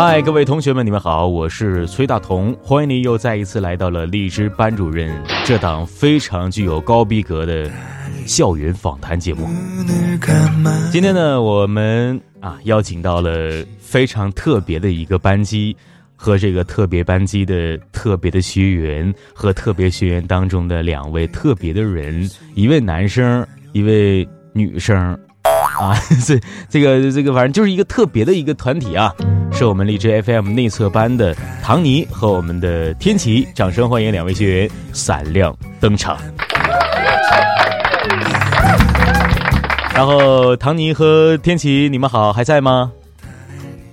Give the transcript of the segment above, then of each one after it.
嗨，各位同学们，你们好，我是崔大同，欢迎你又再一次来到了荔枝班主任这档非常具有高逼格的校园访谈节目。今天呢，我们啊邀请到了非常特别的一个班级。和这个特别班级的特别的学员和特别学员当中的两位特别的人，一位男生，一位女生，啊，这这个这个反正就是一个特别的一个团体啊，是我们荔枝 FM 内测班的唐尼和我们的天琪，掌声欢迎两位学员闪亮登场。然后唐尼和天琪，你们好，还在吗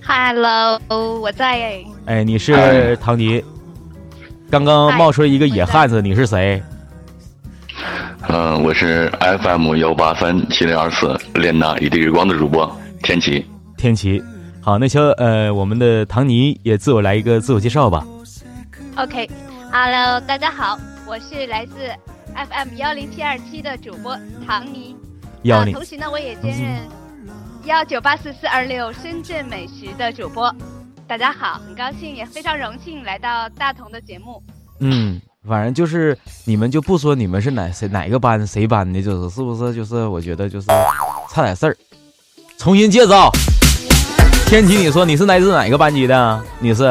？Hello，我在哎。哎，你是唐尼。刚刚冒出来一个野汉子，你是谁？嗯，我是 FM 幺八三七零二四练娜一地日光的主播天琪。天琪，好，那行，呃，我们的唐尼也自我来一个自我介绍吧。OK，Hello，大家好，我是来自 FM 幺零七二七的主播唐尼。幺零。同时呢，我也兼任。幺九八四四二六深圳美食的主播，大家好，很高兴也非常荣幸来到大同的节目。嗯，反正就是你们就不说你们是哪谁哪个班谁班的，就是是不是？就是我觉得就是差点事儿，重新介绍。天琪，你说你是来自哪个班级的？你是？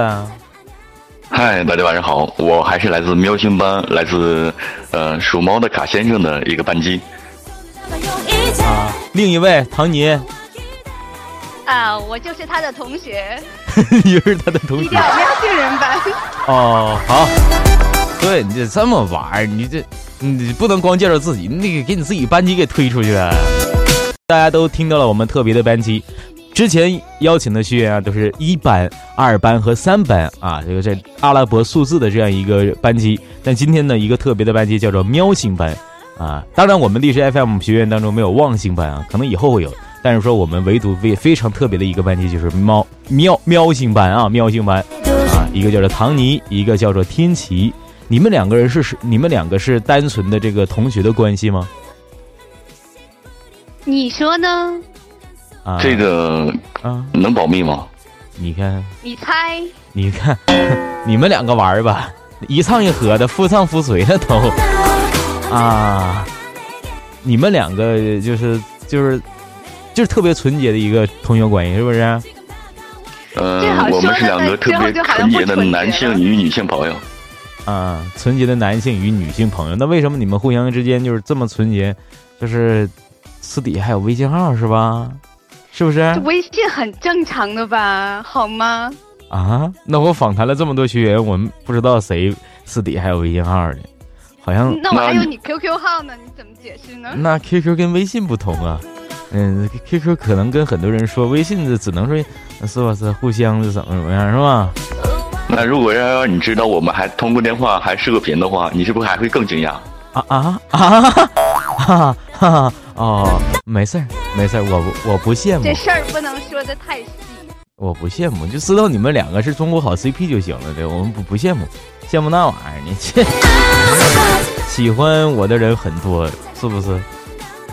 嗨，大家晚上好，我还是来自喵星班，来自呃属猫的卡先生的一个班级。啊，另一位唐尼。啊，我就是他的同学，你是他的同学，低调喵星人班。哦，好，对你这这么玩你这你不能光介绍自己，你得给你自己班级给推出去。大家都听到了，我们特别的班级，之前邀请的学员啊，都是一班、二班和三班啊，这个这阿拉伯数字的这样一个班级。但今天呢，一个特别的班级叫做喵星班啊。当然，我们历史 FM 学院当中没有望星班啊，可能以后会有。但是说我们唯独非非常特别的一个班级就是猫喵喵星班啊，喵星班啊，一个叫做唐尼，一个叫做天琪。你们两个人是是你们两个是单纯的这个同学的关系吗？你说呢？啊，这个啊，能保密吗？你看，你猜？你看，你们两个玩吧，一唱一和的，夫唱妇随的都啊，你们两个就是就是。就是特别纯洁的一个同学关系，是不是？呃，我们是两个特别纯洁的男性与女性朋友。啊，纯洁的男性与女性朋友，那为什么你们互相之间就是这么纯洁？就是私底下还有微信号是吧？是不是？微信很正常的吧？好吗？啊，那我访谈了这么多学员，我们不知道谁私底下还有微信号呢，好像。那我还有你 QQ 号呢，你怎么解释呢？那 QQ 跟微信不同啊。嗯，QQ 可能跟很多人说，微信是只能说，是吧？是互相是怎么怎么样，是吧？那如果要让你知道我们还通过电话还视个频的话，你是不是还会更惊讶？啊啊啊！哈哈哦，没事儿，没事儿，我不我不羡慕。这事儿不能说的太细。我不羡慕，就知道你们两个是中国好 CP 就行了。对，我们不不羡慕，羡慕那玩意儿你这 喜欢我的人很多，是不是？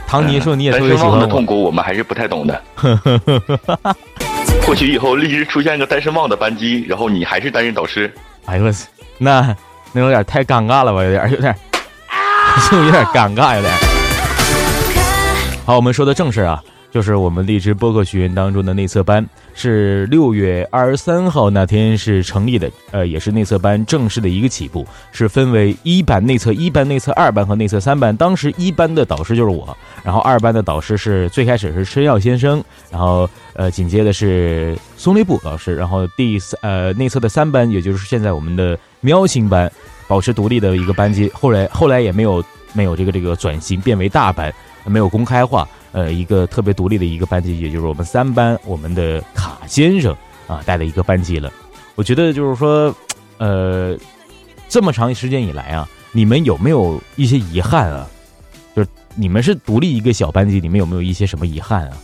唐尼说：“你也特别喜欢的痛苦，我们还是不太懂的。或许以后荔枝出现一个单身汪的班级，然后你还是担任导师。哎呦我操，那那有点太尴尬了吧？有点有点，是不是有点尴尬？有点。好，我们说的正事啊。”就是我们荔枝播客学院当中的内测班，是六月二十三号那天是成立的，呃，也是内测班正式的一个起步，是分为一班内测、一班内测、二班和内测三班。当时一班的导师就是我，然后二班的导师是最开始是申耀先生，然后呃紧接着是松雷布老师，然后第三呃内测的三班，也就是现在我们的喵星班，保持独立的一个班级。后来后来也没有没有这个这个转型变为大班，没有公开化，呃，一个特别独立的一个班级，也就是我们三班我们的卡先生啊带的一个班级了。我觉得就是说，呃，这么长时间以来啊，你们有没有一些遗憾啊？就是你们是独立一个小班级，你们有没有一些什么遗憾啊？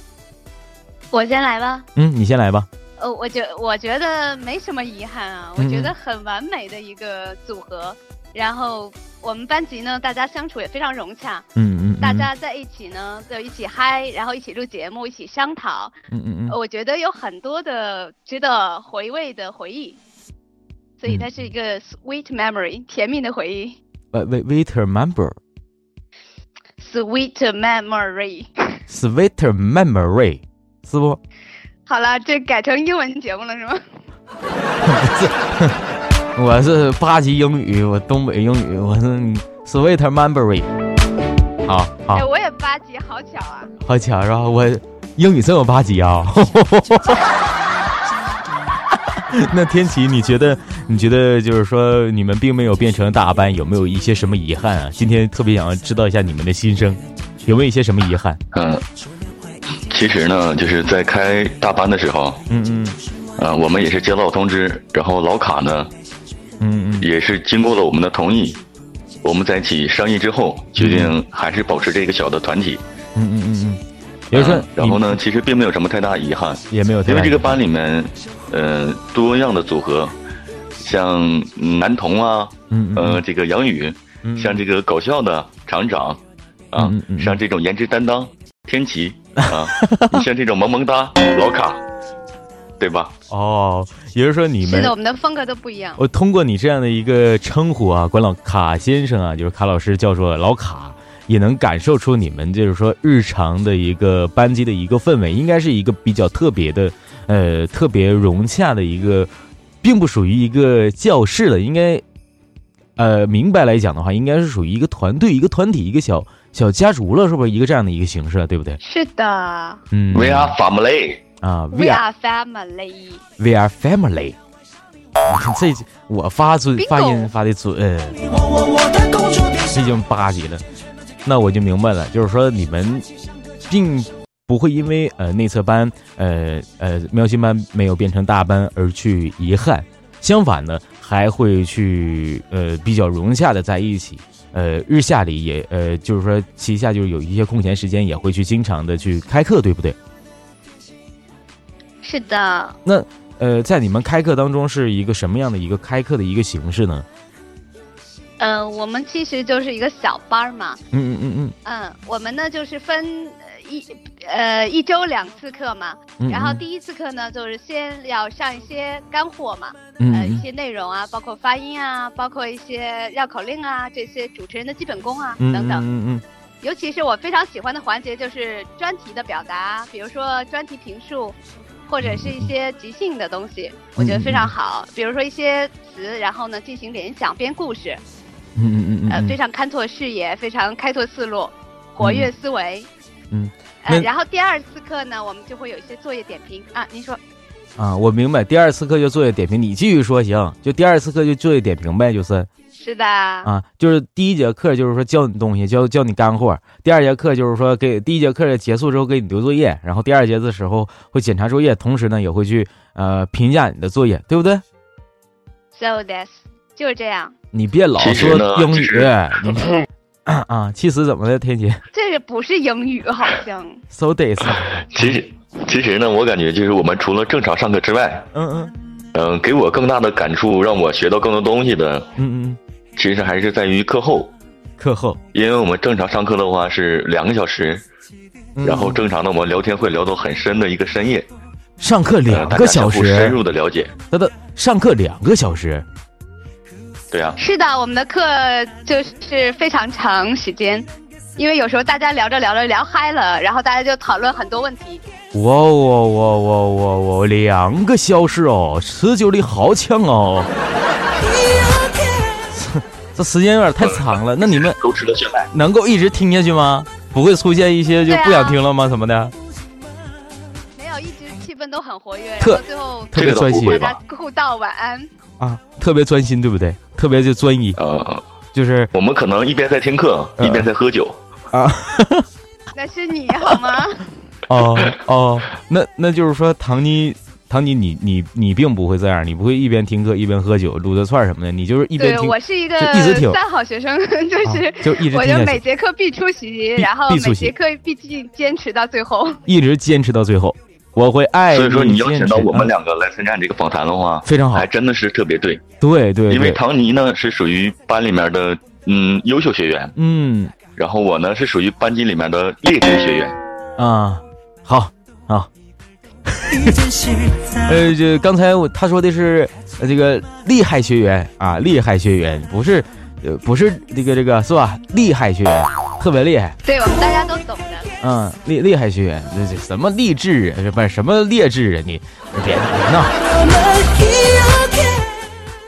我先来吧。嗯，你先来吧。呃，我觉我觉得没什么遗憾啊，我觉得很完美的一个组合。然后我们班级呢，大家相处也非常融洽。嗯嗯。大家在一起呢，就一起嗨，然后一起录节目，一起商讨。嗯嗯嗯。我觉得有很多的值得回味的回忆，所以它是一个 sweet memory，甜蜜的回忆。呃，sweet memory。sweet memory。sweet memory，是不？好了，这改成英文节目了是吗？我是八级英语，我东北英语，我是 sweet memory。好好。哎，我也八级，好巧啊！好巧是吧？我英语真有八级啊！那天琪，你觉得？你觉得就是说，你们并没有变成大班，有没有一些什么遗憾啊？今天特别想要知道一下你们的心声，有没有一些什么遗憾？嗯。其实呢，就是在开大班的时候，嗯嗯，呃，我们也是接到通知，然后老卡呢，嗯嗯，也是经过了我们的同意，我们在一起商议之后，决定还是保持这个小的团体，嗯嗯嗯嗯，也就是说，然后呢，其实并没有什么太大遗憾，也没有，因为这个班里面，呃，多样的组合，像男童啊，嗯呃，这个杨宇，像这个搞笑的厂长，啊，像这种颜值担当。天琪啊，像这种萌萌哒老卡，对吧？哦，也就是说你们是的，我们的风格都不一样。我通过你这样的一个称呼啊，管老卡先生啊，就是卡老师叫做老卡，也能感受出你们就是说日常的一个班级的一个氛围，应该是一个比较特别的，呃，特别融洽的一个，并不属于一个教室了，应该，呃，明白来讲的话，应该是属于一个团队、一个团体、一个小。小家族了，是不是一个这样的一个形式，对不对？是的。嗯，We are family 啊，We are family。We are family。你看这我发准发音发的准，毕竟八级了，那我就明白了，就是说你们并不会因为呃内测班呃呃喵星班没有变成大班而去遗憾，相反呢，还会去呃比较融洽的在一起。呃，日下里也呃，就是说旗下就是有一些空闲时间，也会去经常的去开课，对不对？是的。那呃，在你们开课当中是一个什么样的一个开课的一个形式呢？呃，我们其实就是一个小班嘛。嗯嗯嗯嗯。嗯，我们呢就是分。一呃一周两次课嘛，然后第一次课呢就是先要上一些干货嘛，呃一些内容啊，包括发音啊，包括一些绕口令啊，这些主持人的基本功啊等等。嗯嗯。尤其是我非常喜欢的环节就是专题的表达，比如说专题评述，或者是一些即兴的东西，我觉得非常好。比如说一些词，然后呢进行联想编故事。嗯嗯嗯嗯。呃，非常开拓视野，非常开拓思路，活跃思维。嗯，呃，然后第二次课呢，我们就会有一些作业点评啊。您说，啊，我明白，第二次课就作业点评，你继续说行，就第二次课就作业点评呗，就是。是的。啊，就是第一节课就是说教你东西，教教你干货。第二节课就是说给第一节课结束之后给你留作业，然后第二节的时候会检查作业，同时呢也会去呃评价你的作业，对不对？So this 就是这样。你别老说英语，你。啊，其实怎么的，天杰？这个不是英语，好像。So this。其实，其实呢，我感觉就是我们除了正常上课之外，嗯嗯，嗯，给我更大的感触，让我学到更多东西的，嗯嗯，其实还是在于课后。课后，因为我们正常上课的话是两个小时，然后正常的我们聊天会聊到很深的一个深夜。上课两个小时，深入的了解。他的上课两个小时。对啊，是的，我们的课就是非常长时间，因为有时候大家聊着聊着聊嗨了，然后大家就讨论很多问题。哇哇哇哇哇哇！两个小时哦，持久力好强哦。这时间有点太长了，那你们都吃了血脉，能够一直听下去吗？不会出现一些就不想听了吗？什么的？没有，一直气氛都很活跃，特最后特别专心，大家互道晚安。啊，特别专心，对不对？特别就专一，呃，就是我们可能一边在听课，一边在喝酒啊。那是你好吗？哦哦，那那就是说，唐妮。唐尼，你你你并不会这样，你不会一边听课一边喝酒、撸着串什么的，你就是一边听。我是一个一直听三好学生，就是就一直我就每节课必出席，然后每节课必须坚持到最后，一直坚持到最后。我会爱。所以说，你邀请到我们两个来参加这个访谈的话，非常好，还真的是特别对。对对。因为唐尼呢是属于班里面的嗯优秀学员，嗯，然后我呢是属于班级里面的劣质学员。啊，好，好。呃，就刚才我他说的是这个厉害学员啊，厉害学员不是，呃，不是这个这个是吧？厉害学员特别厉害，对我们大家都懂的。嗯，厉厉害学员，这这什么励志啊？不是什么劣质啊？你别别闹，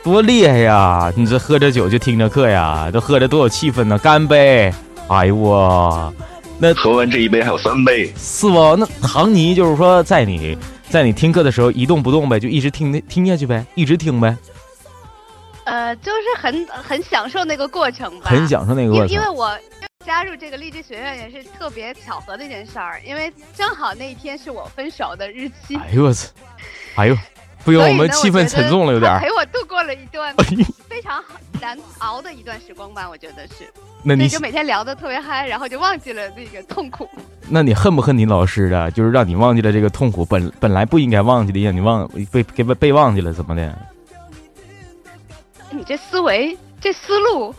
多厉害呀！你这喝着酒就听着课呀，都喝着多有气氛呢！干杯！哎呦我。那喝完这一杯还有三杯，是不？那唐尼就是说，在你在你听课的时候一动不动呗，就一直听听下去呗，一直听呗。呃，就是很很享受那个过程吧，很享受那个过程。因为我加入这个励志学院也是特别巧合的一件事儿，因为正好那一天是我分手的日期。哎呦我操！哎呦。不由我们气氛沉重了，有点陪我度过了一段 非常难熬的一段时光吧，我觉得是。那你就每天聊的特别嗨，然后就忘记了那个痛苦。那你恨不恨你老师啊？就是让你忘记了这个痛苦，本本来不应该忘记的，让你忘被给被被忘记了，怎么的？你这思维，这思路。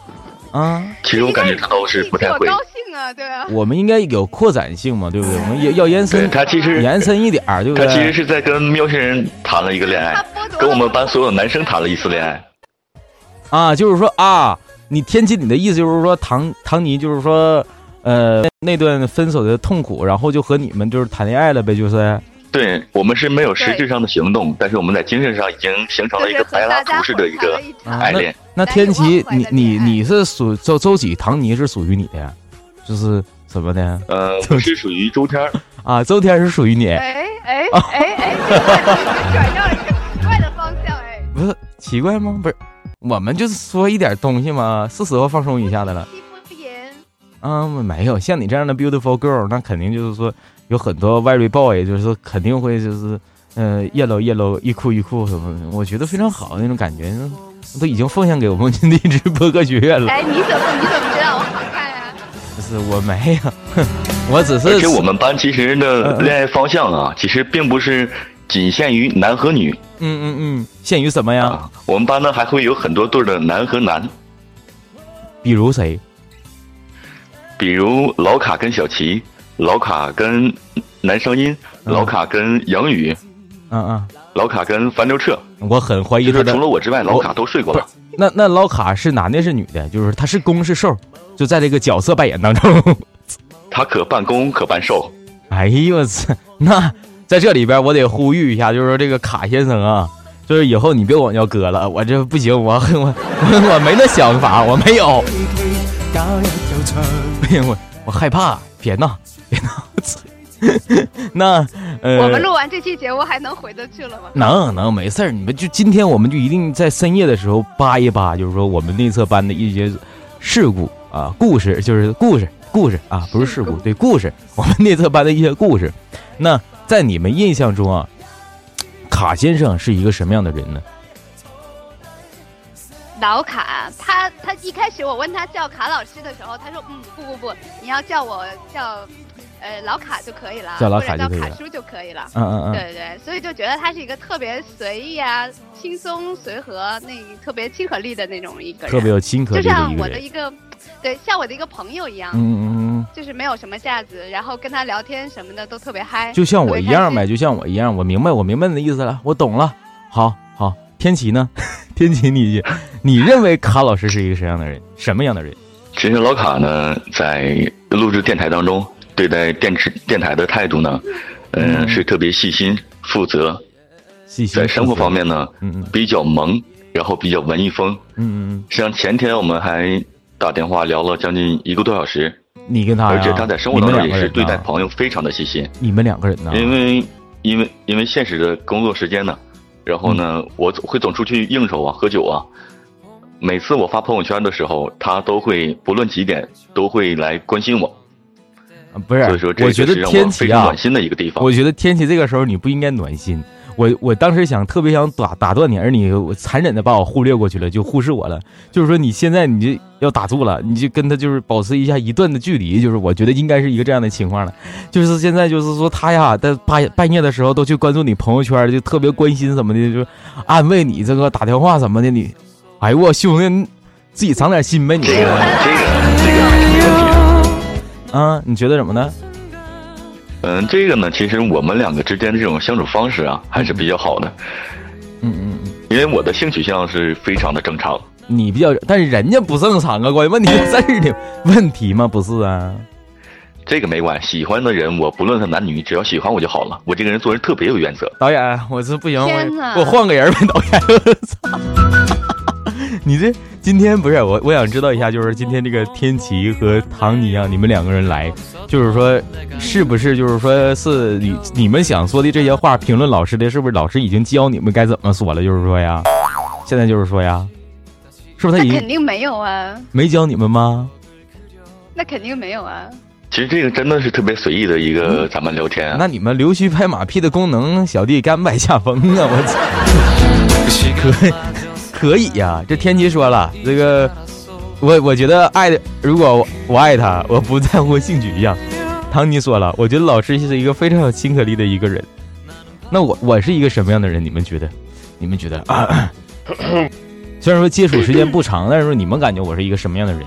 啊，其实我感觉他都是不太会。高兴啊，对啊。我们应该有扩展性嘛，对不对？我们要要延伸。他其实延伸一点儿，对不对？他其实是在跟喵星人谈了一个恋爱，跟我们班所有男生谈了一次恋爱。啊，就是说啊，你天启，你的意思就是说，唐唐尼就是说，呃，那段分手的痛苦，然后就和你们就是谈恋爱了呗，就是。对我们是没有实质上的行动，但是我们在精神上已经形成了一个柏拉图式的一个爱恋。那天琪，你你你是属周周几？唐尼是属于你的呀？就是什么的？呃，我是属于周天 啊，周天是属于你。哎哎哎哎，转到了一个奇怪的方向哎。不是奇怪吗？不是，我们就是说一点东西嘛，是时候放松一下的了。嗯，没有像你这样的 beautiful girl，那肯定就是说有很多 very boy，就是说肯定会就是，呃，yellow yellow 一哭一哭什么的，我觉得非常好那种感觉，都已经奉献给我们励志播客学院了。哎，你怎么你怎么知道我好看呀？不 是我没有，我只是。而且我们班其实的恋爱方向啊，其实并不是仅限于男和女。嗯嗯嗯，限于什么呀？我们班呢还会有很多对的男和男。比如谁？比如老卡跟小齐，老卡跟男声音，老卡跟杨宇，嗯嗯，老卡跟樊刘彻，我很怀疑他除了我之外，老卡都睡过了。那那老卡是男的是女的？就是他是攻是受？就在这个角色扮演当中，他可扮攻可扮受。哎呦我操！那在这里边我得呼吁一下，就是说这个卡先生啊，就是以后你别管我叫哥了，我这不行，我 我我没那想法，我没有。我我害怕，别闹，别闹！那呃，我们录完这期节目还能回得去了吗？能能，没事儿。你们就今天，我们就一定在深夜的时候扒一扒，就是说我们内测班的一些事故啊，故事，就是故事，故事啊，不是事故，对，故事。我们内测班的一些故事。那在你们印象中啊，卡先生是一个什么样的人呢？老卡，他他一开始我问他叫卡老师的时候，他说嗯不不不，你要叫我叫，呃老卡就可以了，叫老卡就可以了，卡叔就可以了。嗯嗯嗯，对对，所以就觉得他是一个特别随意啊、轻松随和、那特别亲和力的那种一个人，特别有亲和力就像我的一个，对，像我的一个朋友一样，嗯嗯嗯，就是没有什么架子，然后跟他聊天什么的都特别嗨，就像我一样呗，就像我一样，我明白我明白你的意思了，我懂了，好好，天琪呢？天琪，你你认为卡老师是一个什么样的人？什么样的人？其实老卡呢，在录制电台当中，对待电池电台的态度呢，嗯，是特别细心、负责。细心。在生活方面呢，嗯嗯，比较萌，然后比较文艺风。嗯嗯嗯。实际上前天我们还打电话聊了将近一个多小时。你跟他而且他在生活当中也是对待朋友非常的细心。你们两个人呢？因为因为因为现实的工作时间呢。然后呢，我总会总出去应酬啊，喝酒啊。每次我发朋友圈的时候，他都会不论几点都会来关心我。不是，所以说我觉得天气啊，暖心的一个地方。我觉得天气这个时候你不应该暖心。我我当时想特别想打打断你，而你残忍的把我忽略过去了，就忽视我了。就是说你现在你就要打住了，你就跟他就是保持一下一段的距离。就是我觉得应该是一个这样的情况了。就是现在就是说他呀，在半半夜的时候都去关注你朋友圈，就特别关心什么的，就安慰你这个打电话什么的。你，哎呦我兄弟，自己长点心呗，你这个这个这个没问题。啊，你觉得怎么呢？嗯，这个呢，其实我们两个之间的这种相处方式啊，还是比较好的。嗯嗯嗯，因为我的性取向是非常的正常。你比较，但是人家不正常啊，关键问题是这儿的 问题吗？不是啊。这个没关系，喜欢的人我不论他男女，只要喜欢我就好了。我这个人做人特别有原则。导演，我是不行，我我换个人吧，导演。操！你这今天不是我，我想知道一下，就是今天这个天琪和唐尼啊，你们两个人来，就是说，是不是就是说是你你们想说的这些话，评论老师的，是不是老师已经教你们该怎么说了？就是说呀，现在就是说呀，是不是他已经肯定没有啊？没教你们吗？那肯定没有啊。其实这个真的是特别随意的一个咱们聊天。那你们溜须拍马屁的功能，小弟甘拜下风啊！我操，可。可以呀，这天琪说了，这个我我觉得爱的，如果我爱他，我不在乎性取向。唐尼说了，我觉得老师是一个非常有亲和力的一个人。那我我是一个什么样的人？你们觉得？你们觉得？虽然说接触时间不长，但是说你们感觉我是一个什么样的人？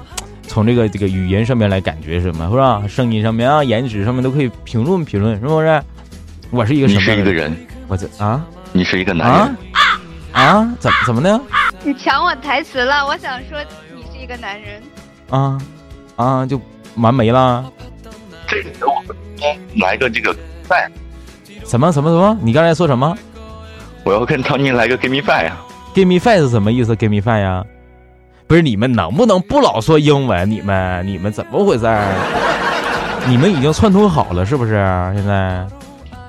从这个这个语言上面来感觉什么，是吧？声音上面啊，颜值上面都可以评论评论，是不是？我是一个什么样的人？我这啊？你是一个男人啊？怎么怎么的？你抢我台词了，我想说你是一个男人啊啊，就完没了。这个给我来个这个饭，什么什么什么？你刚才说什么？我要跟唐宁来个 give me five 呀！give me five 是什么意思？give me five 呀？不是你们能不能不老说英文？你们你们怎么回事？你们已经串通好了是不是？现在？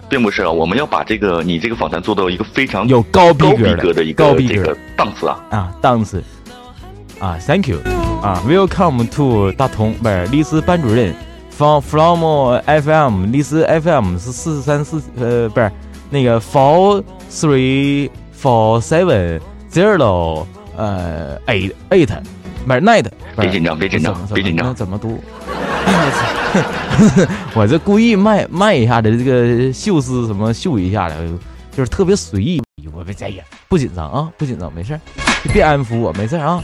并不是啊，我们要把这个你这个访谈做到一个非常有高逼格的一个这个档次啊。啊档次。啊，Thank you 啊，Welcome to 大同不是丽思班主任，from from FM 丽思 FM 是四三四呃不是那个 four three four seven zero 呃 eight eight 不是 night，别紧张别紧张别紧张，怎么读？我这故意卖卖一下的这个秀丝什么秀一下的，就是特别随意。我别在意，不紧张啊，不紧张，没事别安抚我，没事啊。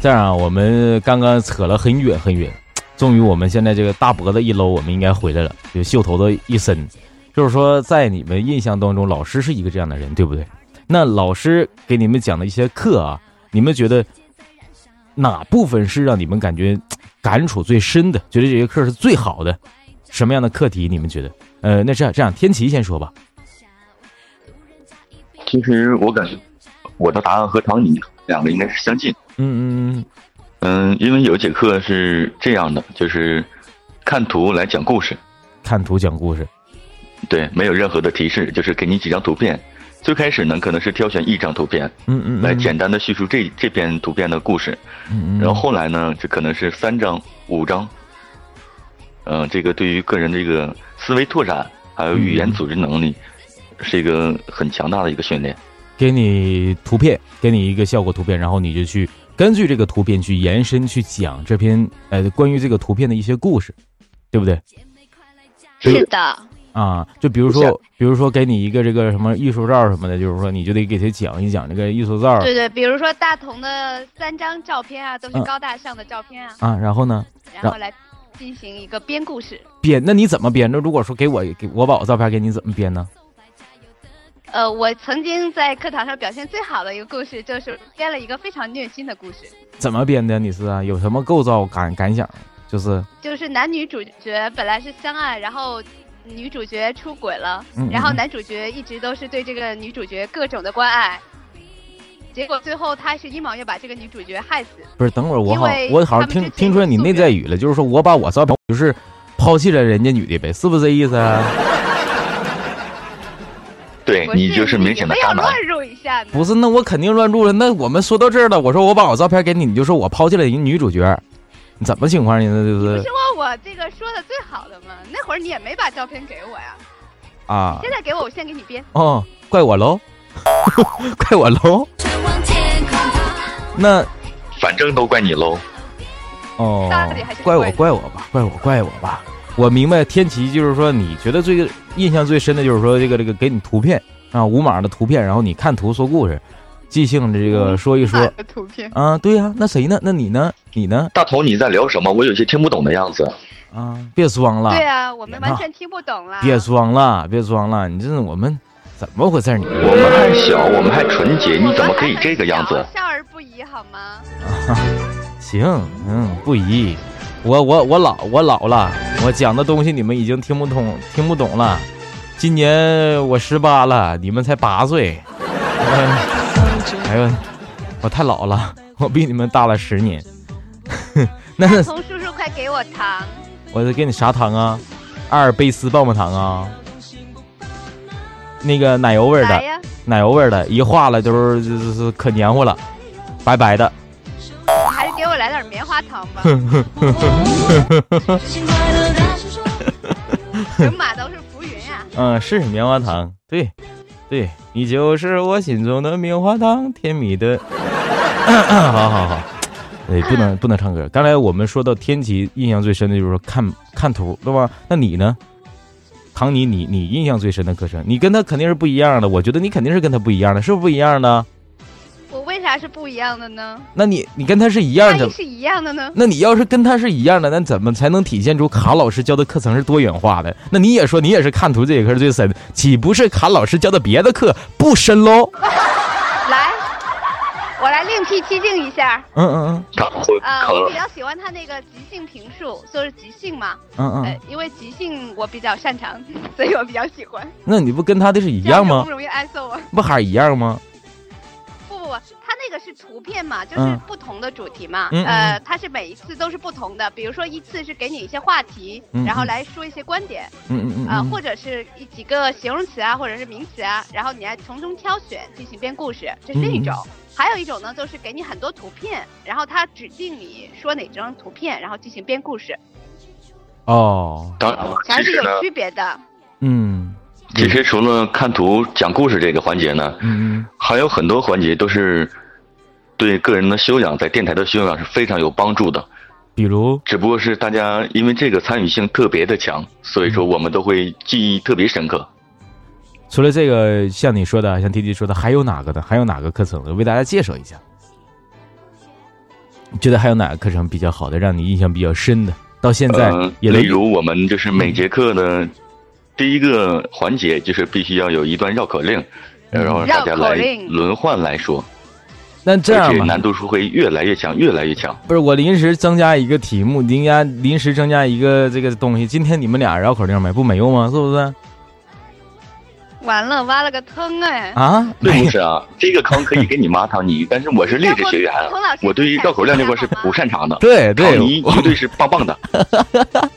这样啊，我们刚刚扯了很远很远，终于我们现在这个大脖子一搂，我们应该回来了。就袖头子一伸，就是说，在你们印象当中，老师是一个这样的人，对不对？那老师给你们讲的一些课啊，你们觉得？哪部分是让你们感觉 感触最深的？觉得这节课是最好的？什么样的课题？你们觉得？呃，那这样这样，天琪先说吧。其实我感觉我的答案和唐尼两个应该是相近。嗯嗯嗯嗯，因为有一节课是这样的，就是看图来讲故事，看图讲故事。对，没有任何的提示，就是给你几张图片。最开始呢，可能是挑选一张图片，嗯嗯，来简单的叙述这这篇图片的故事，嗯嗯，然后后来呢，这可能是三张、五张，嗯，这个对于个人这个思维拓展还有语言组织能力，是一个很强大的一个训练。给你图片，给你一个效果图片，然后你就去根据这个图片去延伸去讲这篇呃关于这个图片的一些故事，对不对？是的。啊，就比如说，比如说给你一个这个什么艺术照什么的，就是说你就得给他讲一讲这个艺术照。对对，比如说大同的三张照片啊，都是高大上的照片啊。啊，然后呢？然后来进行一个编故事。编？那你怎么编？那如果说给我给我把我照片给你，怎么编呢？呃，我曾经在课堂上表现最好的一个故事，就是编了一个非常虐心的故事。怎么编的？你是啊？有什么构造感感想？就是就是男女主角本来是相爱，然后。女主角出轨了，然后男主角一直都是对这个女主角各种的关爱，结果最后他是一毛要把这个女主角害死。不是，等会儿我好，我好像听听出来你内在语了，就是说我把我照片就是抛弃了人家女的呗，是不是这意思？啊？对你就是明显的渣男。乱入一下不是，那我肯定乱入了。那我们说到这儿了，我说我把我照片给你，你就说我抛弃了一女主角，你怎么情况呢？那就是不是我我这个说的最好的吗？那会儿你也没把照片给我呀。啊！现在给我，我先给你编。哦，怪我喽，怪我喽。那反正都怪你喽。哦，怪我，怪我吧，怪我，怪我吧。我明白，天琪就是说，你觉得最印象最深的就是说，这个这个给你图片啊，五码的图片，然后你看图说故事，即兴的这个说一说。图片啊，对呀，那谁呢？那你呢？你呢？大头，你在聊什么？我有些听不懂的样子。啊，别装了。对啊，我们完全听不懂了。别装了，别装了，你这是我们怎么回事？你我们还小，我们还纯洁，你怎么可以这个样子？少儿不宜，好吗？啊 行，嗯，不宜。我我我老我老了，我讲的东西你们已经听不懂听不懂了。今年我十八了，你们才八岁。哎呦，我太老了，我比你们大了十年。那童叔叔，快给我糖！我得给你啥糖啊？阿尔卑斯棒棒糖啊？那个奶油味的，奶油味的，一化了就是就是可黏糊了，白白的。还是给我来点棉花糖吧。人马都是浮云啊。嗯，是棉花糖，对，对你就是我心中的棉花糖，甜蜜的。好 好好，对，不能不能唱歌。刚才我们说到天琪，印象最深的就是说看看图，对吧？那你呢？唐尼，你你印象最深的歌声，你跟他肯定是不一样的。我觉得你肯定是跟他不一样的，是不是不一样的？为啥是不一样的呢？那你你跟他是一样的，是一样的呢？那你要是跟他是一样的，那怎么才能体现出卡老师教的课程是多元化的？那你也说你也是看图这节课是最深，岂不是卡老师教的别的课不深喽？来，我来另辟蹊径一下。嗯嗯嗯。啊，我比较喜欢他那个即兴评述，就是即兴嘛。嗯嗯。因为即兴我比较擅长，所以我比较喜欢。那你不跟他的是一样吗？不容易挨揍啊。不还是一样吗？它那个是图片嘛，就是不同的主题嘛，呃，它是每一次都是不同的。比如说一次是给你一些话题，然后来说一些观点，嗯嗯嗯，啊，或者是一几个形容词啊，或者是名词啊，然后你来从中挑选进行编故事，这是另一种。还有一种呢，就是给你很多图片，然后他指定你说哪张图片，然后进行编故事。哦，当然，还是有区别的。嗯。其实除了看图讲故事这个环节呢，嗯，还有很多环节都是对个人的修养，在电台的修养是非常有帮助的。比如，只不过是大家因为这个参与性特别的强，所以说我们都会记忆特别深刻。除了这个，像你说的，像弟弟说的，还有哪个的？还有哪个课程？为大家介绍一下。觉得还有哪个课程比较好的，让你印象比较深的？到现在，也例如我们就是每节课的。第一个环节就是必须要有一段绕口令，然后大家来轮换来说。那这样吧难度是会越来越强，越来越强。不是我临时增加一个题目，临加临时增加一个这个东西。今天你们俩绕口令没？不没用吗？是不是？完了，挖了个坑哎！啊，对不是啊，这个坑可以给你妈唐尼，但是我是励志学员，我对于绕口令这块是不擅长的。对 对，唐尼绝对是棒棒的。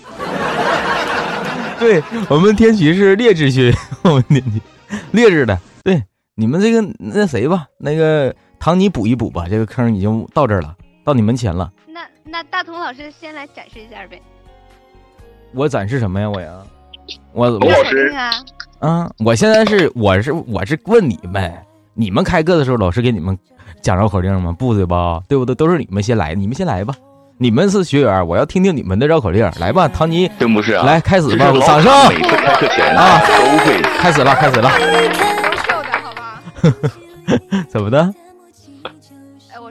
对我们天启是劣质学，我们天启劣质的。对你们这个那谁吧，那个唐尼补一补吧，这个坑已经到这儿了，到你门前了。那那大同老师先来展示一下呗。我展示什么呀？我呀，我我老师啊，嗯，我现在是我是我是问你们，你们开课的时候老师给你们讲绕口令吗？不对吧？对不对？都是你们先来，你们先来吧。你们是学员，我要听听你们的绕口令。来吧，唐尼，真不是啊，来开始吧，掌声。每次开课前啊，都会开始了，开始了。优秀的好吧？怎么的？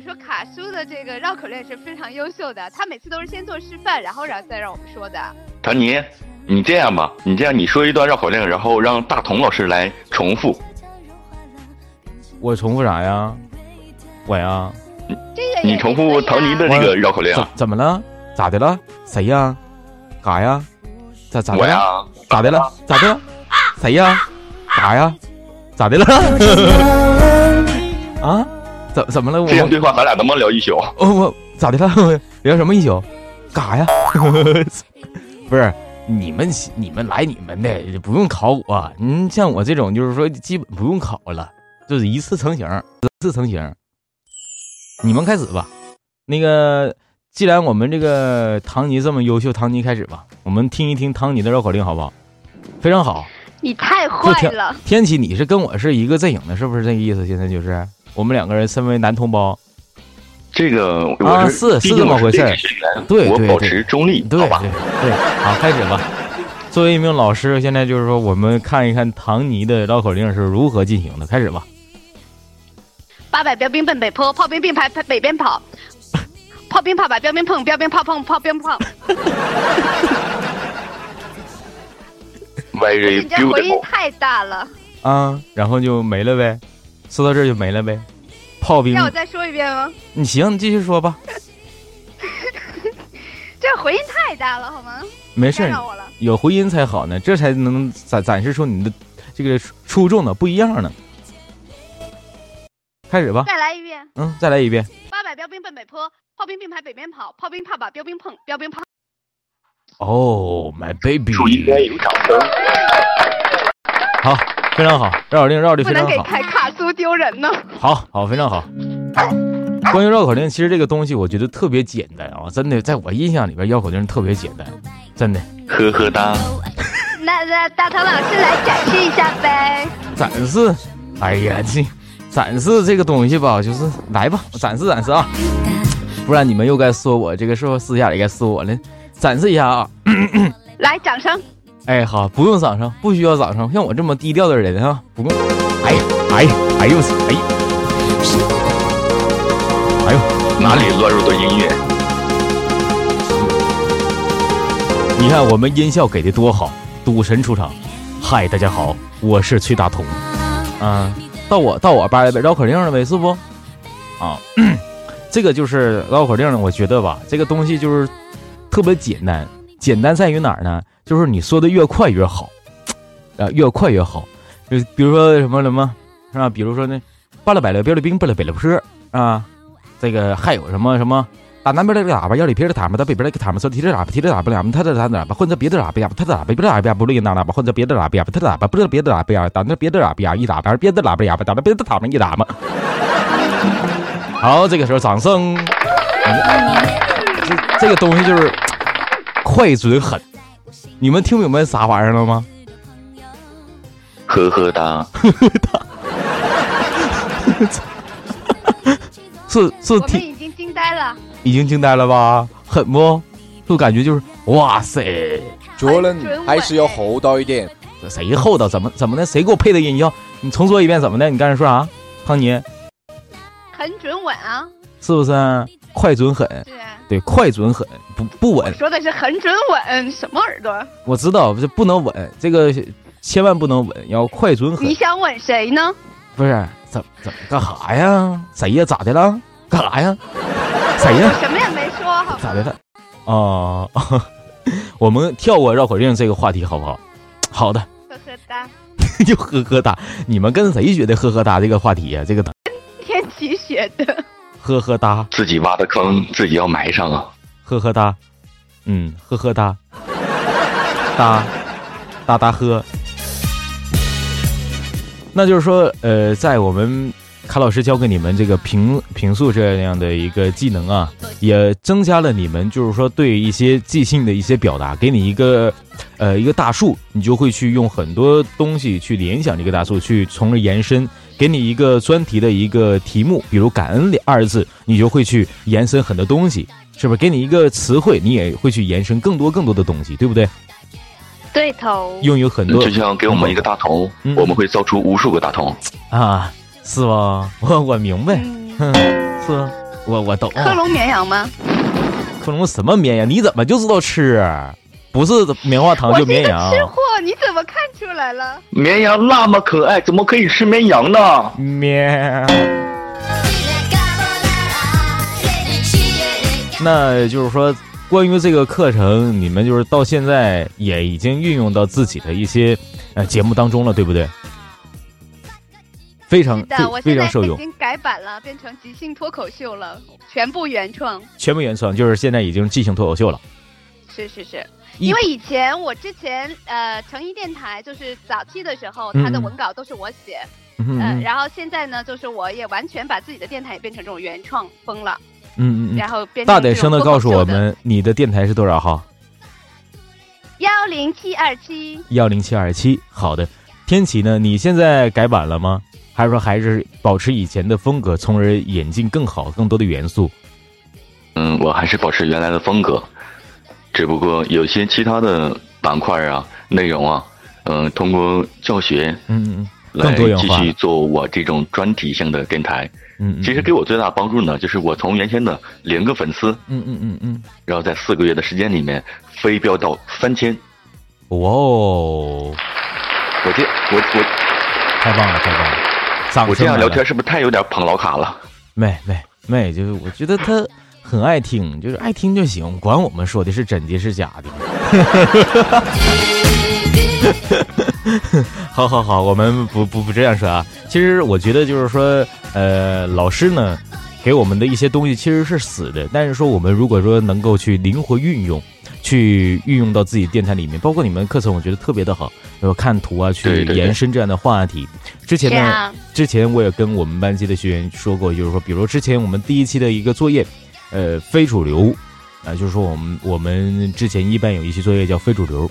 说卡叔的这个绕口令是非常优秀的，他每次都是先做示范，然后然后再让我们说的。唐尼，你这样吧，你这样你说一段绕口令，然后让大同老师来重复。我重复啥呀？我呀。你重复唐尼的这个绕口令，怎么了？咋的了？谁呀？嘎呀？咋咋的了？咋的了？咋的了？谁呀？嘎呀？咋的了？啊？怎怎么了？这样对话咱俩能不能聊一宿？哦，我咋的了？聊什么一宿？干啥呀？不是，你们你们来你们的，不用考我。你像我这种，就是说基本不用考了，就是一次成型，一次成型。你们开始吧。那个，既然我们这个唐尼这么优秀，唐尼开始吧。我们听一听唐尼的绕口令，好不好？非常好。你太坏了，天启，你是跟我是一个阵营的，是不是这个意思？现在就是我们两个人身为男同胞。这个啊，是是这么回事对对对，我保持中立，对吧？对，好，开始吧。作为一名老师，现在就是说，我们看一看唐尼的绕口令是如何进行的。开始吧。八百标兵奔北坡，炮兵并排北边跑，炮兵怕把标兵碰，标兵怕碰炮兵碰。你这回音太大了。啊，然后就没了呗，说到这就没了呗。炮兵，让我再说一遍吗？你行，你继续说吧。这回音太大了，好吗？没事，有回音才好呢，这才能展展示出你的这个出众的不一样呢。开始吧。再来一遍。嗯，再来一遍。八百标兵奔北坡，炮兵并排北边跑，炮兵怕把标兵碰，标兵怕。Oh my baby。应该有掌声。好。非常好，绕口令绕的非常好。不能给凯卡苏丢人呢。好好，非常好。关于绕口令，其实这个东西我觉得特别简单啊，真的，在我印象里边，绕口令特别简单，真的。呵呵哒。那那大唐老师来展示一下呗。展示？哎呀，这展示这个东西吧，就是来吧，展示展示啊，不然你们又该说我这个时候私下里该说我了。展示一下啊。来，掌声。哎，好，不用掌声，不需要掌声。像我这么低调的人啊，不用。哎呀，哎呀，哎呦，哎，哎呦，哪里乱入的音乐？你看我们音效给的多好！赌神出场，嗨，大家好，我是崔大同。啊，到我到我班了呗绕口令了呗，是不？啊，这个就是绕口令了。我觉得吧，这个东西就是特别简单，简单在于哪儿呢？就是你说的越快越好，啊，越快越好。就比如说什么什么，是吧？比如说呢，巴拉百了标了兵，巴拉北了坡啊。这个还有什么什么？打南边那个喇叭，腰里别的喇叭，打北边那个喇叭，说提着喇叭，提着喇叭，喇叭，他的喇叭，混着别的喇叭，他的喇叭，别的喇叭不录音，那喇叭混着别的喇叭，他的喇叭不是别的喇叭，打那别的喇叭一喇叭，别的喇叭哑巴，打那别的喇叭一喇叭。好，这个时候掌声。这这个东西就是快准狠。你们听明白啥玩意儿了吗？呵呵哒，呵呵哒，是 是，挺已经惊呆了，已经惊呆了吧？狠不？就感觉就是哇塞，做人还是要厚道一点。谁厚道？怎么怎么的？谁给我配的音效？你重说一遍，怎么的？你刚才说啥？康妮，很准稳啊，是不是？快准狠。对，快准狠，不不稳。说的是很准稳，什么耳朵？我知道，这不能稳，这个千万不能稳，要快准狠。你想稳谁呢？不是，怎怎干啥呀？谁呀？咋的了？干啥呀？谁呀？什么也没说，好咋的了？哦，我们跳过绕口令这个话题，好不好？好的。呵呵哒。就呵呵哒，你们跟谁学的呵呵哒这个话题呀？这个天启学的。呵呵哒，自己挖的坑自己要埋上啊！呵呵哒，嗯，呵呵哒，哒哒哒呵。那就是说，呃，在我们卡老师教给你们这个平平素这样的一个技能啊，也增加了你们就是说对一些即兴的一些表达。给你一个呃一个大树，你就会去用很多东西去联想这个大树，去从而延伸。给你一个专题的一个题目，比如“感恩”的二字，你就会去延伸很多东西，是不是？给你一个词汇，你也会去延伸更多更多的东西，对不对？对头。拥有很多，就像给我们一个大头，我们会造出无数个大头。啊，是吧？我我明白，是吧？我我懂。克隆绵羊吗？克隆什么绵羊？你怎么就知道吃？不是棉花糖就绵羊。吃货，你怎么看出来了？绵羊那么可爱，怎么可以吃绵羊呢？绵。那就是说，关于这个课程，你们就是到现在也已经运用到自己的一些呃节目当中了，对不对？非常非非常受用。已经改版了，变成即兴脱口秀了，全部原创。全部原创，就是现在已经即兴脱口秀了。是是是，因为以前我之前呃成一电台就是早期的时候，他的文稿都是我写，嗯，然后现在呢，就是我也完全把自己的电台也变成这种原创风了，嗯嗯，然后变大点声的告诉我们你的电台是多少号？幺零七二七，幺零七二七，好的。天启呢？你现在改版了吗？还是说还是保持以前的风格，从而引进更好、更多的元素？嗯，我还是保持原来的风格，只不过有些其他的板块啊、内容啊，嗯，通过教学，嗯嗯，来继续做我这种专题性的电台。嗯，其实给我最大帮助呢，就是我从原先的零个粉丝，嗯嗯嗯嗯，然后在四个月的时间里面飞飙到三千。哇哦！我这我我太棒了，太棒了！我这样聊天是不是太有点捧老卡了？没没没，就是我觉得他很爱听，就是爱听就行，管我们说的是真的是假的。好好好，我们不不不这样说啊。其实我觉得就是说，呃，老师呢给我们的一些东西其实是死的，但是说我们如果说能够去灵活运用。去运用到自己电台里面，包括你们课程，我觉得特别的好。有看图啊，去延伸这样的话题。之前呢，之前我也跟我们班级的学员说过，就是说，比如之前我们第一期的一个作业，呃，非主流，啊，就是说我们我们之前一般有一期作业叫非主流，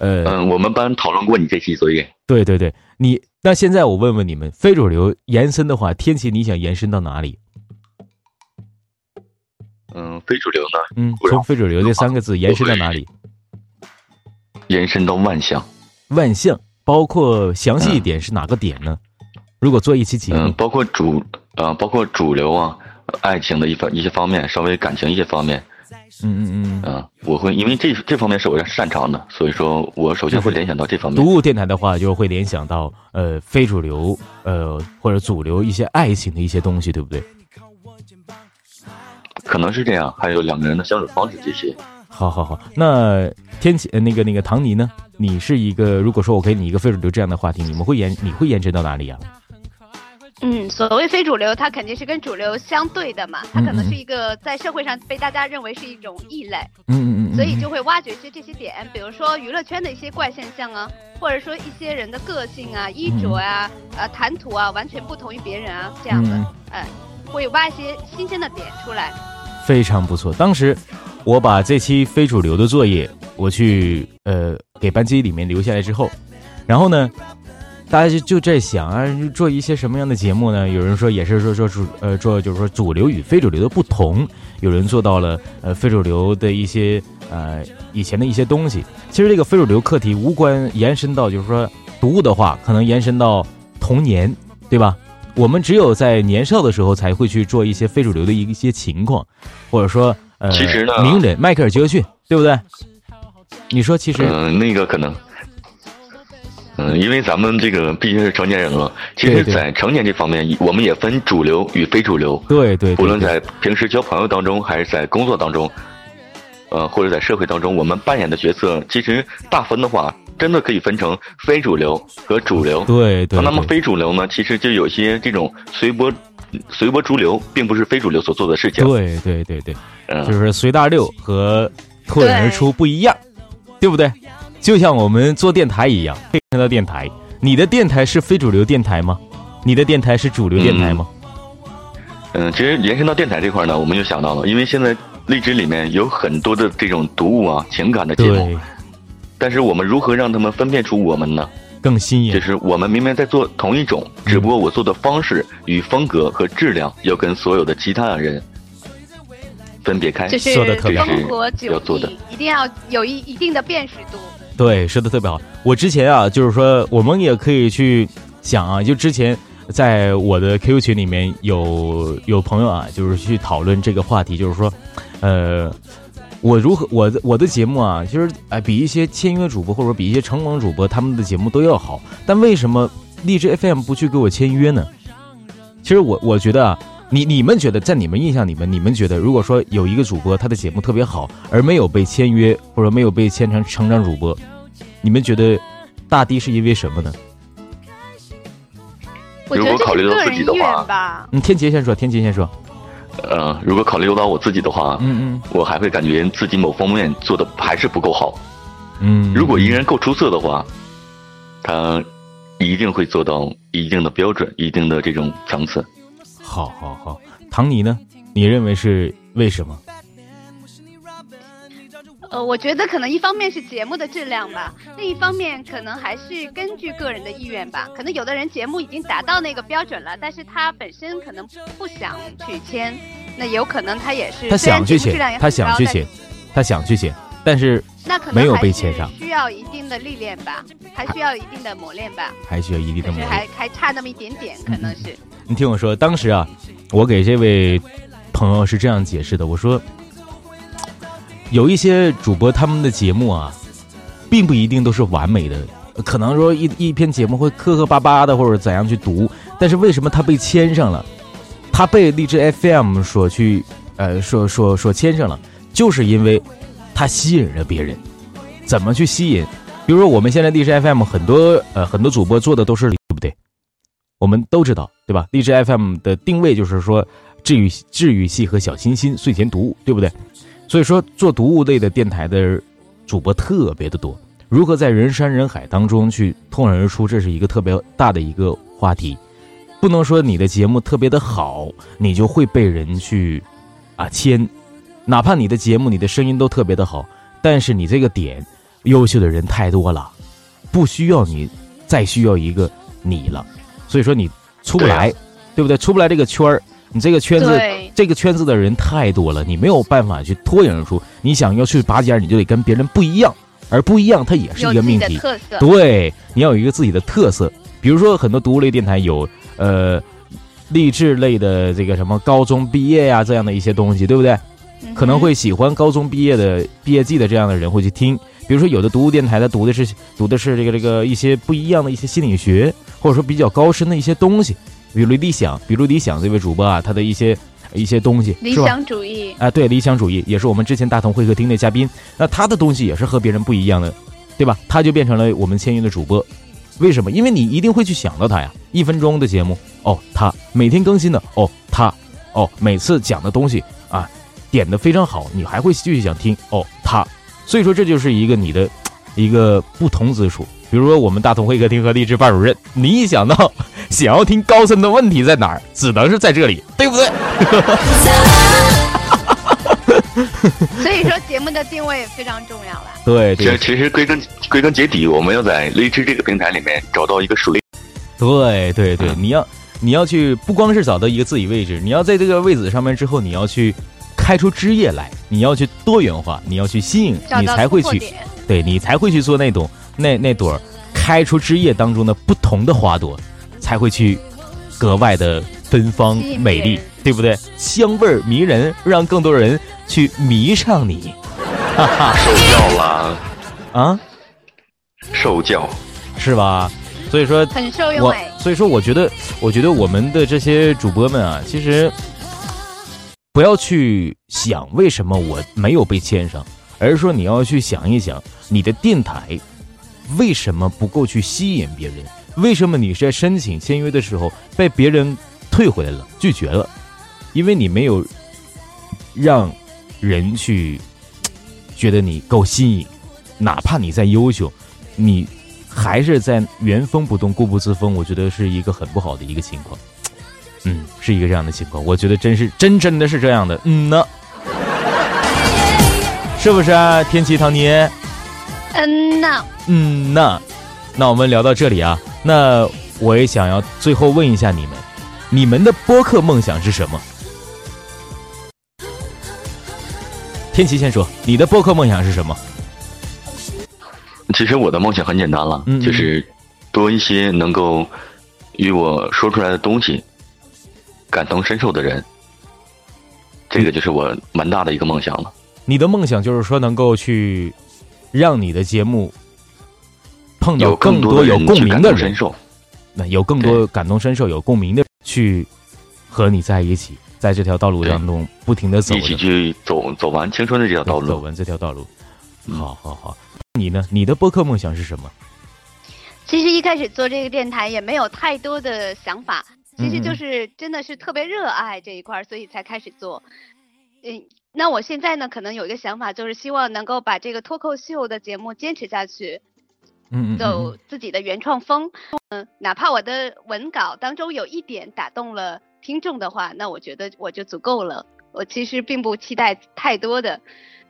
呃，嗯，我们班讨论过你这期作业。对对对，你那现在我问问你们，非主流延伸的话，天气你想延伸到哪里？嗯，非主流呢？嗯，从非主流这三个字延伸到哪里？延伸到万象。万象包括详细一点是哪个点呢？如果做一期节目，嗯，包括主啊，包括主流啊，爱情的一方一些方面，稍微感情一些方面。嗯嗯嗯。啊，我会因为这这方面是我擅长的，所以说我首先会联想到这方面。读物电台的话，就会联想到呃非主流呃或者主流一些爱情的一些东西，对不对？可能是这样，还有两个人的相处方式这些。好好好，那天启那个那个唐尼呢？你是一个，如果说我给你一个非主流这样的话题，你们会延你会延伸到哪里呀？嗯，所谓非主流，它肯定是跟主流相对的嘛，它可能是一个在社会上被大家认为是一种异类。嗯嗯嗯。所以就会挖掘一些这些点，比如说娱乐圈的一些怪现象啊，或者说一些人的个性啊、衣着啊、呃谈吐啊，完全不同于别人啊，这样的，哎，会挖一些新鲜的点出来。非常不错。当时我把这期非主流的作业，我去呃给班级里面留下来之后，然后呢，大家就就在想啊，做一些什么样的节目呢？有人说也是说说主呃做就是说主流与非主流的不同，有人做到了呃非主流的一些呃以前的一些东西。其实这个非主流课题无关延伸到就是说读物的话，可能延伸到童年，对吧？我们只有在年少的时候才会去做一些非主流的一一些情况，或者说呃，其实呢，名人迈克尔杰克逊，对不对？你说其实嗯，那个可能，嗯，因为咱们这个毕竟是成年人了，其实，在成年这方面，我们也分主流与非主流。对对，无论在平时交朋友当中，还是在工作当中，呃，或者在社会当中，我们扮演的角色，其实大分的话。真的可以分成非主流和主流。对对。那么非主流呢？其实就有些这种随波随波逐流，并不是非主流所做的事情。对对对对，嗯就是随大流和脱颖而出不一样，对不对？就像我们做电台一样，配合到电台。你的电台是非主流电台吗？你的电台是主流电台吗？嗯，其实延伸到电台这块呢，我们就想到了，因为现在荔枝里面有很多的这种读物啊、情感的节目。但是我们如何让他们分辨出我们呢？更新颖，就是我们明明在做同一种，只不过我做的方式与风格和质量要跟所有的其他人分别开。说的特别好，要做的一定要有一一定的辨识度。对，说的特别好。我之前啊，就是说我们也可以去想啊，就之前在我的 QQ 群里面有有朋友啊，就是去讨论这个话题，就是说，呃。我如何我的我的节目啊，其实哎，比一些签约主播或者比一些成功主播他们的节目都要好。但为什么荔枝 FM 不去给我签约呢？其实我我觉得啊，你你们觉得在你们印象里面，你们觉得如果说有一个主播他的节目特别好，而没有被签约或者没有被签成成长主播，你们觉得大抵是因为什么呢？如果考虑到自己的话，吧。嗯，天杰先说，天杰先说。呃，如果考虑到我自己的话，嗯嗯，我还会感觉自己某方面做的还是不够好。嗯，如果一个人够出色的话，他一定会做到一定的标准、一定的这种层次。好，好，好，唐尼呢？你认为是为什么？呃，我觉得可能一方面是节目的质量吧，另一方面可能还是根据个人的意愿吧。可能有的人节目已经达到那个标准了，但是他本身可能不想去签，那有可能他也是他想去签，他想去签，他想去签，但是那可能没有被签上，需要一定的历练吧，还需要一定的磨练吧，还需要一定的磨练，还还差那么一点点，可能是。你听我说，当时啊，我给这位朋友是这样解释的，我说。有一些主播他们的节目啊，并不一定都是完美的，可能说一一篇节目会磕磕巴巴的或者怎样去读，但是为什么他被签上了？他被荔枝 FM 所去呃所所所签上了，就是因为它吸引了别人。怎么去吸引？比如说我们现在荔枝 FM 很多呃很多主播做的都是对不对？我们都知道对吧？荔枝 FM 的定位就是说治愈治愈系和小清新睡前读物，对不对？所以说，做读物类的电台的主播特别的多。如何在人山人海当中去脱颖而出，这是一个特别大的一个话题。不能说你的节目特别的好，你就会被人去啊签。哪怕你的节目、你的声音都特别的好，但是你这个点，优秀的人太多了，不需要你再需要一个你了。所以说你出不来，对不对？出不来这个圈儿。你这个圈子，这个圈子的人太多了，你没有办法去脱颖而出。你想要去拔尖，你就得跟别人不一样，而不一样，它也是一个命题。对，你要有一个自己的特色。比如说，很多读物类电台有呃励志类的这个什么高中毕业呀这样的一些东西，对不对？可能会喜欢高中毕业的毕业季的这样的人会去听。比如说，有的读物电台，他读的是读的是这个这个一些不一样的一些心理学，或者说比较高深的一些东西。比如理想，比如理想这位主播啊，他的一些一些东西，理想主义啊，对，理想主义也是我们之前大同会客厅的嘉宾，那他的东西也是和别人不一样的，对吧？他就变成了我们签约的主播，为什么？因为你一定会去想到他呀。一分钟的节目，哦，他每天更新的，哦，他，哦，每次讲的东西啊，点的非常好，你还会继续想听，哦，他，所以说这就是一个你的 一个不同之处。比如说我们大同会客厅和励志班主任，你一想到。想要听高深的问题在哪儿，只能是在这里，对不对？所以说节目的定位非常重要了。对，这其实归根归根结底，我们要在荔枝这个平台里面找到一个属灵。对对对，你要你要去不光是找到一个自己位置，你要在这个位置上面之后，你要去开出枝叶来，你要去多元化，你要去吸引，你才会去，对你才会去做那种那那朵开出枝叶当中的不同的花朵。才会去格外的芬芳美丽，对不对？香味迷人，让更多人去迷上你。哈哈受教了 啊，受教是吧？所以说很受用哎。所以说，我觉得，我觉得我们的这些主播们啊，其实不要去想为什么我没有被签上，而是说你要去想一想，你的电台为什么不够去吸引别人。为什么你在申请签约的时候被别人退回来了、拒绝了？因为你没有让人去觉得你够新颖，哪怕你再优秀，你还是在原封不动、固步自封。我觉得是一个很不好的一个情况。嗯，是一个这样的情况。我觉得真是真真的是这样的。嗯呢，是不是啊？天琪唐尼？嗯呐。嗯呐。那我们聊到这里啊，那我也想要最后问一下你们，你们的播客梦想是什么？天琪先说，你的播客梦想是什么？其实我的梦想很简单了，就是多一些能够与我说出来的东西感同身受的人，这个就是我蛮大的一个梦想了。你的梦想就是说能够去让你的节目。碰到更多有共鸣的人，那有更多感同身受、有共鸣的去和你在一起，在这条道路当中不停的走，一起去走走完青春的这条道路，走完这条道路。好好好，你呢？你的播客梦想是什么？其实一开始做这个电台也没有太多的想法，其实就是真的是特别热爱这一块，所以才开始做。嗯，那我现在呢，可能有一个想法，就是希望能够把这个脱口秀的节目坚持下去。嗯走自己的原创风。嗯，哪怕我的文稿当中有一点打动了听众的话，那我觉得我就足够了。我其实并不期待太多的，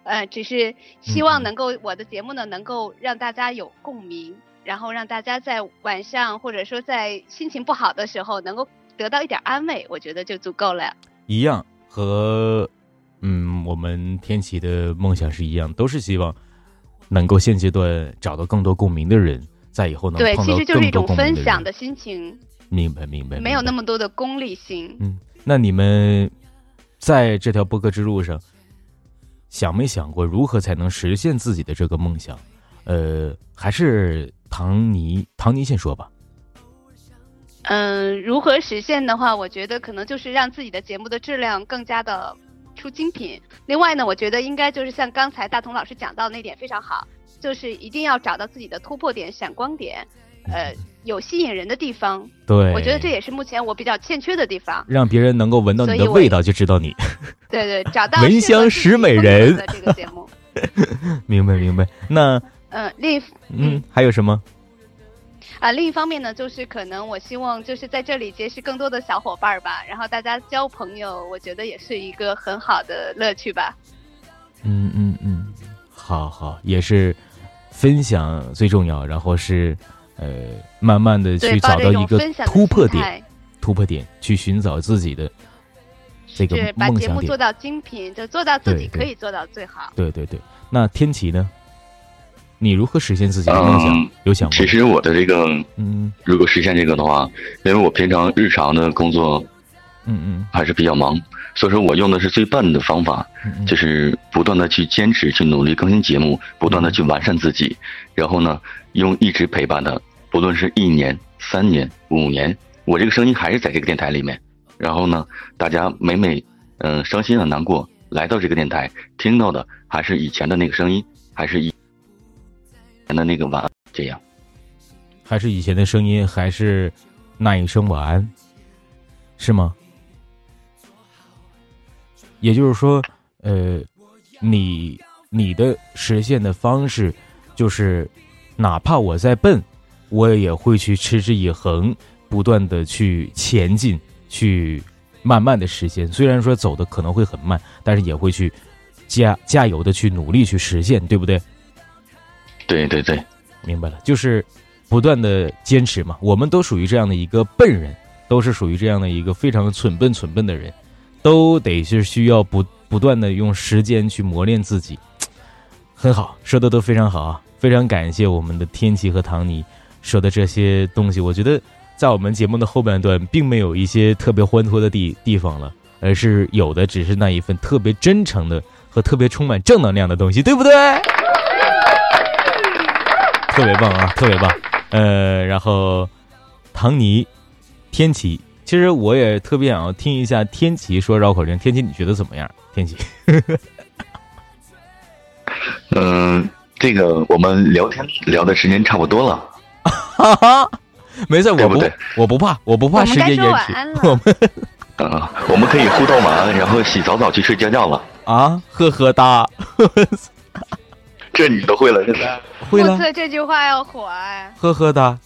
呃，只是希望能够我的节目呢，能够让大家有共鸣，然后让大家在晚上或者说在心情不好的时候能够得到一点安慰，我觉得就足够了。一样和。嗯，我们天启的梦想是一样，都是希望能够现阶段找到更多共鸣的人，在以后能对，其实就是一种分享的心情。明白，明白，没有那么多的功利心。嗯，那你们在这条播客之路上，想没想过如何才能实现自己的这个梦想？呃，还是唐尼，唐尼先说吧。嗯，如何实现的话，我觉得可能就是让自己的节目的质量更加的。出精品。另外呢，我觉得应该就是像刚才大同老师讲到那点非常好，就是一定要找到自己的突破点、闪光点，呃，有吸引人的地方。对，我觉得这也是目前我比较欠缺的地方。让别人能够闻到你的味道，就知道你。对对，找到 闻香识美人的这个节目。明白明白。那嗯，另嗯还有什么？啊，另一方面呢，就是可能我希望就是在这里结识更多的小伙伴吧，然后大家交朋友，我觉得也是一个很好的乐趣吧。嗯嗯嗯，好好，也是分享最重要，然后是呃，慢慢的去找到一个突破点，突破点去寻找自己的这个把节目做到精品，就做到自己可以做到最好。对对对，那天琪呢？你如何实现自己的梦想？有想过？其实我的这个，嗯，如果实现这个的话，因为我平常日常的工作，嗯嗯，还是比较忙，所以说我用的是最笨的方法，就是不断的去坚持、去努力更新节目，不断的去完善自己，然后呢，用一直陪伴的，不论是一年、三年、五年，我这个声音还是在这个电台里面，然后呢，大家每每嗯伤心啊难过来到这个电台，听到的还是以前的那个声音，还是以。前的那个晚安，这样，还是以前的声音，还是那一声晚安，是吗？也就是说，呃，你你的实现的方式，就是哪怕我在笨，我也会去持之以恒，不断的去前进，去慢慢的实现。虽然说走的可能会很慢，但是也会去加加油的去努力去实现，对不对？对对对，明白了，就是不断的坚持嘛。我们都属于这样的一个笨人，都是属于这样的一个非常蠢笨蠢笨的人，都得是需要不不断的用时间去磨练自己。很好，说的都非常好啊！非常感谢我们的天琪和唐尼说的这些东西。我觉得在我们节目的后半段，并没有一些特别欢脱的地地方了，而是有的只是那一份特别真诚的和特别充满正能量的东西，对不对？特别棒啊，特别棒，呃，然后唐尼、天琪，其实我也特别想要听一下天琪说绕口令。天琪，你觉得怎么样？天琪，嗯，这个我们聊天聊的时间差不多了，哈哈，没事，我不，我不怕，我不怕时间延迟。我们，啊，我们可以互道晚安，然后洗澡澡去睡觉觉了。啊，呵呵哒。这你都会了，现在会了。这句话要火哎！呵呵哒，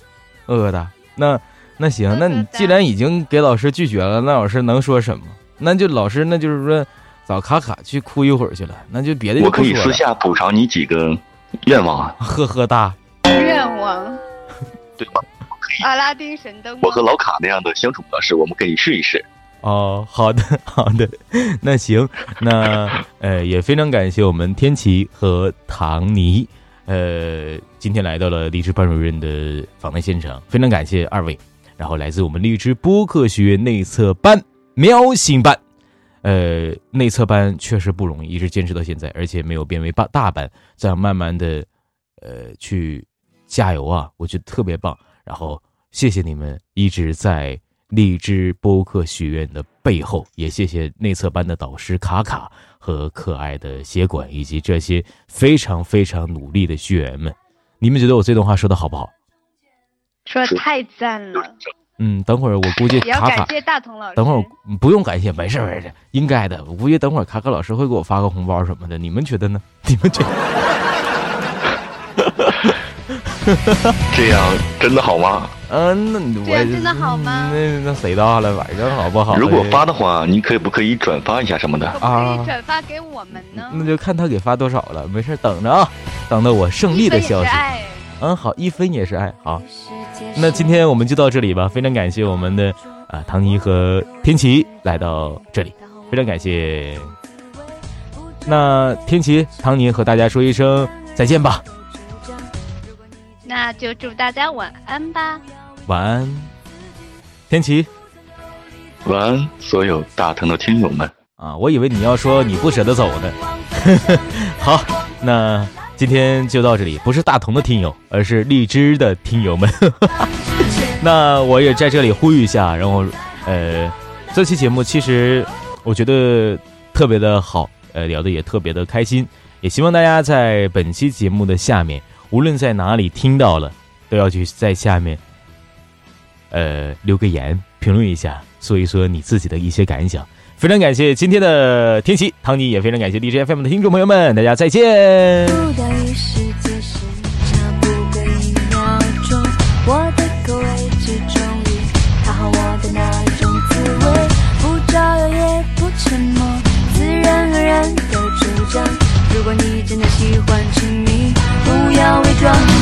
呵呵哒。那那行，那你既然已经给老师拒绝了，那老师能说什么？那就老师，那就是说找卡卡去哭一会儿去了。那就别的我可以私下补偿你几个愿望啊！呵呵哒。愿望？对吧？阿拉丁神灯。我和老卡那样的相处模式，我们可以试一试。哦，好的，好的，那行，那呃也非常感谢我们天琪和唐尼，呃，今天来到了荔枝班主任的访谈现场，非常感谢二位，然后来自我们荔枝播客学院内测班喵星班，呃，内测班确实不容易，一直坚持到现在，而且没有变为大大班，这样慢慢的，呃，去加油啊，我觉得特别棒，然后谢谢你们一直在。荔枝播客学院的背后，也谢谢内测班的导师卡卡和可爱的协管，以及这些非常非常努力的学员们。你们觉得我这段话说的好不好？说的太赞了！嗯，等会儿我估计卡卡。感谢大同老师。等会儿不用感谢，没事没事，应该的。我估计等会儿卡卡老师会给我发个红包什么的，你们觉得呢？你们觉得？这样真的好吗？嗯，那这样真的好吗？那那谁大了，反正好不好？如果发的话，你可不可以转发一下什么的啊？可以转发给我们呢？那就看他给发多少了。没事，等着啊，等到我胜利的消息。嗯，好，一分也是爱好。那今天我们就到这里吧，非常感谢我们的啊唐尼和天琪来到这里，非常感谢。那天琪、唐尼和大家说一声再见吧。那就祝大家晚安吧。晚安，天琪。晚安，所有大唐的听友们。啊，我以为你要说你不舍得走呢。好，那今天就到这里。不是大同的听友，而是荔枝的听友们。那我也在这里呼吁一下，然后，呃，这期节目其实我觉得特别的好，呃，聊的也特别的开心。也希望大家在本期节目的下面。无论在哪里听到了，都要去在下面，呃留个言评论一下，说一说你自己的一些感想。非常感谢今天的天气，唐尼也非常感谢 DJ FM 的听众朋友们，大家再见。如果你真的喜欢亲密，不要伪装。